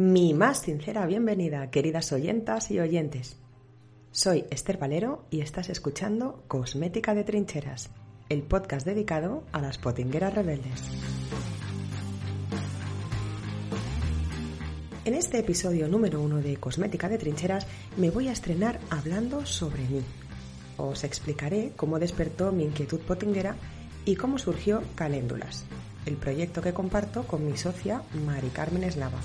Mi más sincera bienvenida, queridas oyentas y oyentes. Soy Esther Valero y estás escuchando Cosmética de Trincheras, el podcast dedicado a las potingueras rebeldes. En este episodio número uno de Cosmética de Trincheras me voy a estrenar hablando sobre mí. Os explicaré cómo despertó mi inquietud potinguera y cómo surgió Caléndulas, el proyecto que comparto con mi socia Mari Carmen Eslava.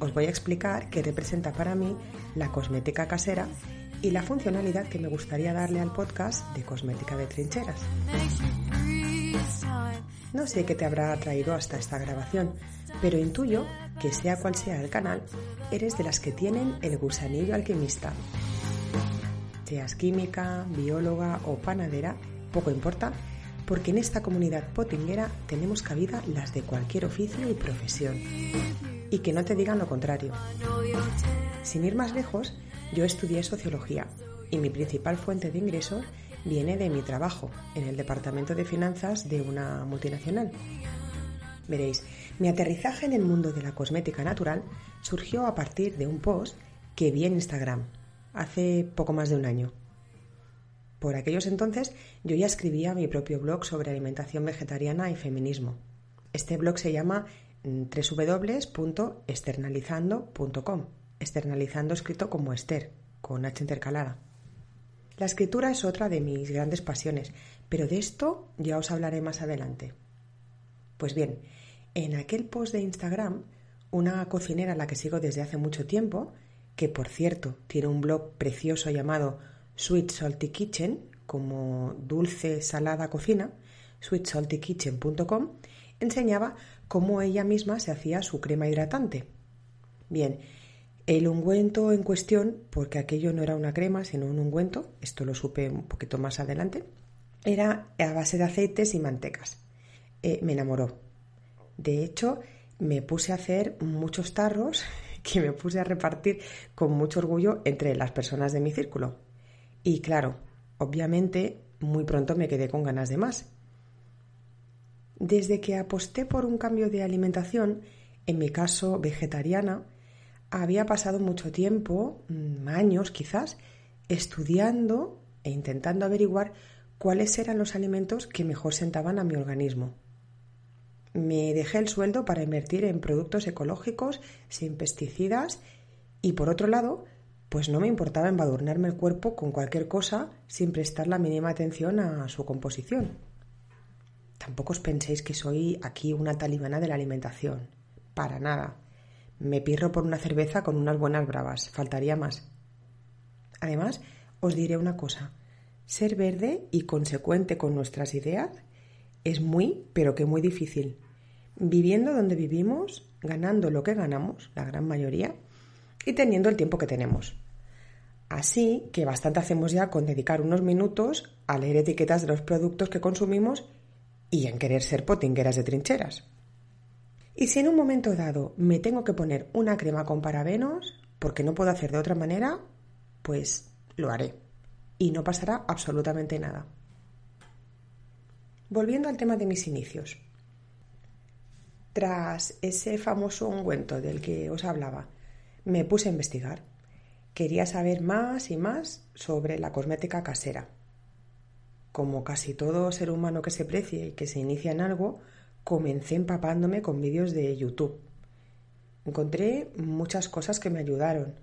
Os voy a explicar qué representa para mí la cosmética casera y la funcionalidad que me gustaría darle al podcast de Cosmética de Trincheras. No sé qué te habrá traído hasta esta grabación, pero intuyo que sea cual sea el canal, eres de las que tienen el gusanillo alquimista. Seas química, bióloga o panadera, poco importa, porque en esta comunidad potinguera tenemos cabida las de cualquier oficio y profesión. Y que no te digan lo contrario. Sin ir más lejos, yo estudié sociología y mi principal fuente de ingresos viene de mi trabajo en el departamento de finanzas de una multinacional. Veréis, mi aterrizaje en el mundo de la cosmética natural surgió a partir de un post que vi en Instagram hace poco más de un año. Por aquellos entonces yo ya escribía mi propio blog sobre alimentación vegetariana y feminismo. Este blog se llama mm, www.externalizando.com, externalizando escrito como Esther, con H intercalada. La escritura es otra de mis grandes pasiones, pero de esto ya os hablaré más adelante. Pues bien, en aquel post de Instagram, una cocinera a la que sigo desde hace mucho tiempo, que por cierto tiene un blog precioso llamado Sweet Salty Kitchen, como dulce salada cocina, sweetsaltykitchen.com, enseñaba cómo ella misma se hacía su crema hidratante. Bien, el ungüento en cuestión, porque aquello no era una crema, sino un ungüento, esto lo supe un poquito más adelante, era a base de aceites y mantecas. Eh, me enamoró. De hecho, me puse a hacer muchos tarros que me puse a repartir con mucho orgullo entre las personas de mi círculo. Y claro, obviamente muy pronto me quedé con ganas de más. Desde que aposté por un cambio de alimentación, en mi caso vegetariana, había pasado mucho tiempo, mm, años quizás, estudiando e intentando averiguar cuáles eran los alimentos que mejor sentaban a mi organismo. Me dejé el sueldo para invertir en productos ecológicos, sin pesticidas y, por otro lado, pues no me importaba embadurnarme el cuerpo con cualquier cosa sin prestar la mínima atención a su composición. Tampoco os penséis que soy aquí una talibana de la alimentación. Para nada. Me pirro por una cerveza con unas buenas bravas. Faltaría más. Además, os diré una cosa. Ser verde y consecuente con nuestras ideas es muy, pero que muy difícil. Viviendo donde vivimos, ganando lo que ganamos, la gran mayoría, y teniendo el tiempo que tenemos. Así que bastante hacemos ya con dedicar unos minutos a leer etiquetas de los productos que consumimos y en querer ser potingueras de trincheras. Y si en un momento dado me tengo que poner una crema con parabenos, porque no puedo hacer de otra manera, pues lo haré. Y no pasará absolutamente nada. Volviendo al tema de mis inicios. Tras ese famoso ungüento del que os hablaba, me puse a investigar. Quería saber más y más sobre la cosmética casera. Como casi todo ser humano que se precie y que se inicia en algo, comencé empapándome con vídeos de YouTube. Encontré muchas cosas que me ayudaron.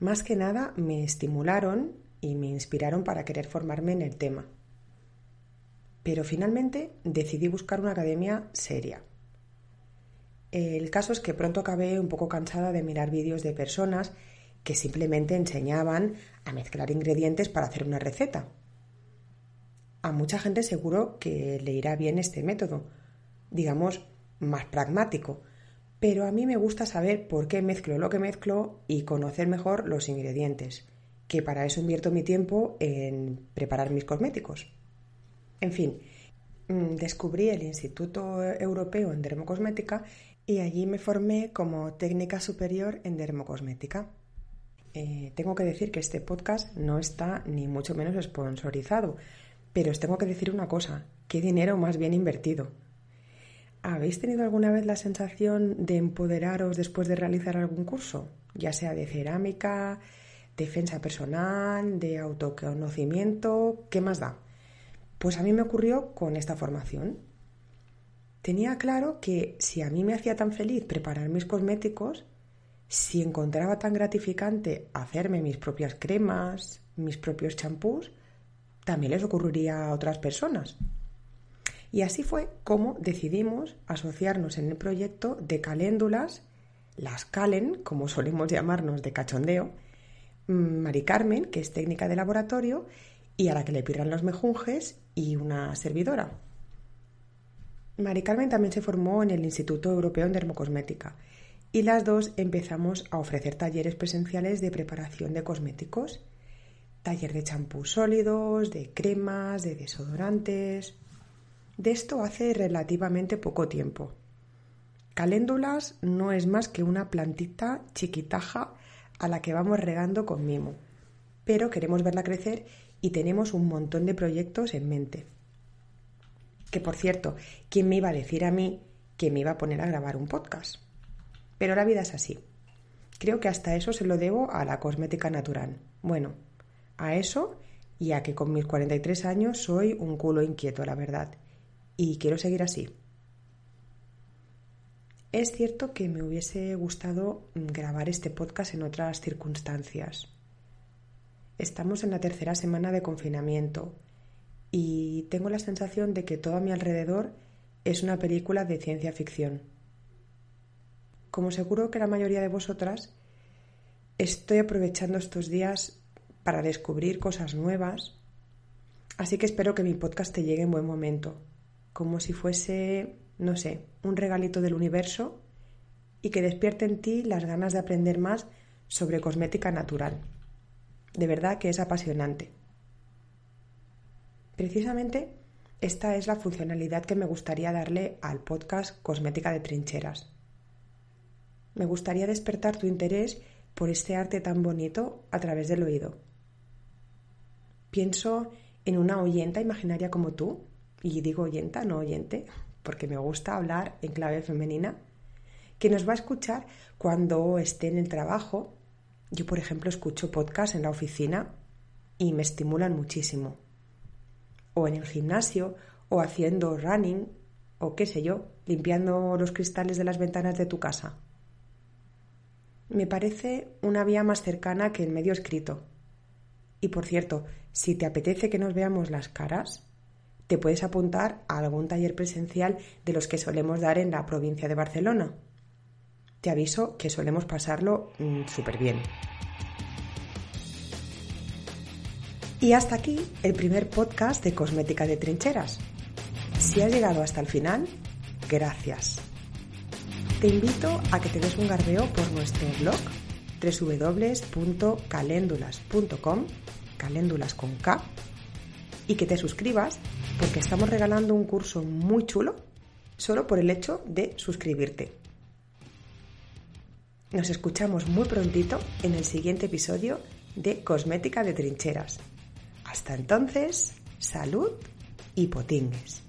Más que nada me estimularon y me inspiraron para querer formarme en el tema. Pero finalmente decidí buscar una academia seria el caso es que pronto acabé un poco cansada de mirar vídeos de personas que simplemente enseñaban a mezclar ingredientes para hacer una receta. A mucha gente seguro que le irá bien este método, digamos, más pragmático, pero a mí me gusta saber por qué mezclo lo que mezclo y conocer mejor los ingredientes, que para eso invierto mi tiempo en preparar mis cosméticos. En fin, mm, descubrí el Instituto Europeo en Dermocosmética y allí me formé como técnica superior en dermocosmética. Eh, tengo que decir que este podcast no está ni mucho menos sponsorizado, pero os tengo que decir una cosa, qué dinero más bien invertido. ¿Habéis tenido alguna vez la sensación de empoderaros después de realizar algún curso? Ya sea de cerámica, defensa personal, de autoconocimiento, ¿qué más da? Pues a mí me ocurrió con esta formación. Tenía claro que si a mí me hacía tan feliz preparar mis cosméticos, si encontraba tan gratificante hacerme mis propias cremas, mis propios champús, también les ocurriría a otras personas. Y así fue como decidimos asociarnos en el proyecto de caléndulas, las calen, como solemos llamarnos de cachondeo, mm, Mari Carmen, que es técnica de laboratorio, y a la que le pirran los mejunjes, y una servidora. Mari Carmen también se formó en el Instituto Europeo en Dermocosmética y las dos empezamos a ofrecer talleres presenciales de preparación de cosméticos, taller de champús sólidos, de cremas, de desodorantes. De esto hace relativamente poco tiempo. Caléndulas no es más que una plantita chiquitaja a la que vamos regando con mimo, pero queremos verla crecer y tenemos un montón de proyectos en mente. Que por cierto, ¿quién me iba a decir a mí que me iba a poner a grabar un podcast? Pero la vida es así. Creo que hasta eso se lo debo a la cosmética natural. Bueno, a eso y a que con mis 43 años soy un culo inquieto, la verdad. Y quiero seguir así. Es cierto que me hubiese gustado grabar este podcast en otras circunstancias. Estamos en la tercera semana de confinamiento y tengo la sensación de que todo a mi alrededor es una película de ciencia ficción. Como seguro que la mayoría de vosotras, estoy aprovechando estos días para descubrir cosas nuevas, así que espero que mi podcast te llegue en buen momento, como si fuese, no sé, un regalito del universo y que despierte en ti las ganas de aprender más sobre cosmética natural. De verdad que es apasionante. Precisamente esta es la funcionalidad que me gustaría darle al podcast Cosmética de Trincheras. Me gustaría despertar tu interés por este arte tan bonito a través del oído. Pienso en una oyenta imaginaria como tú, y digo oyenta, no oyente, porque me gusta hablar en clave femenina, que nos va a escuchar cuando esté en el trabajo. Yo, por ejemplo, escucho podcast en la oficina y me estimulan muchísimo o en el gimnasio, o haciendo running, o qué sé yo, limpiando los cristales de las ventanas de tu casa. Me parece una vía más cercana que el medio escrito. Y por cierto, si te apetece que nos veamos las caras, te puedes apuntar a algún taller presencial de los que solemos dar en la provincia de Barcelona. Te aviso que solemos pasarlo mm, súper bien. Y hasta aquí el primer podcast de Cosmética de Trincheras. Si has llegado hasta el final, gracias. Te invito a que te des un garbeo por nuestro blog www.caléndulas.com, caléndulas con K, y que te suscribas porque estamos regalando un curso muy chulo solo por el hecho de suscribirte. Nos escuchamos muy prontito en el siguiente episodio de Cosmética de Trincheras. Hasta entonces, salud y potingues.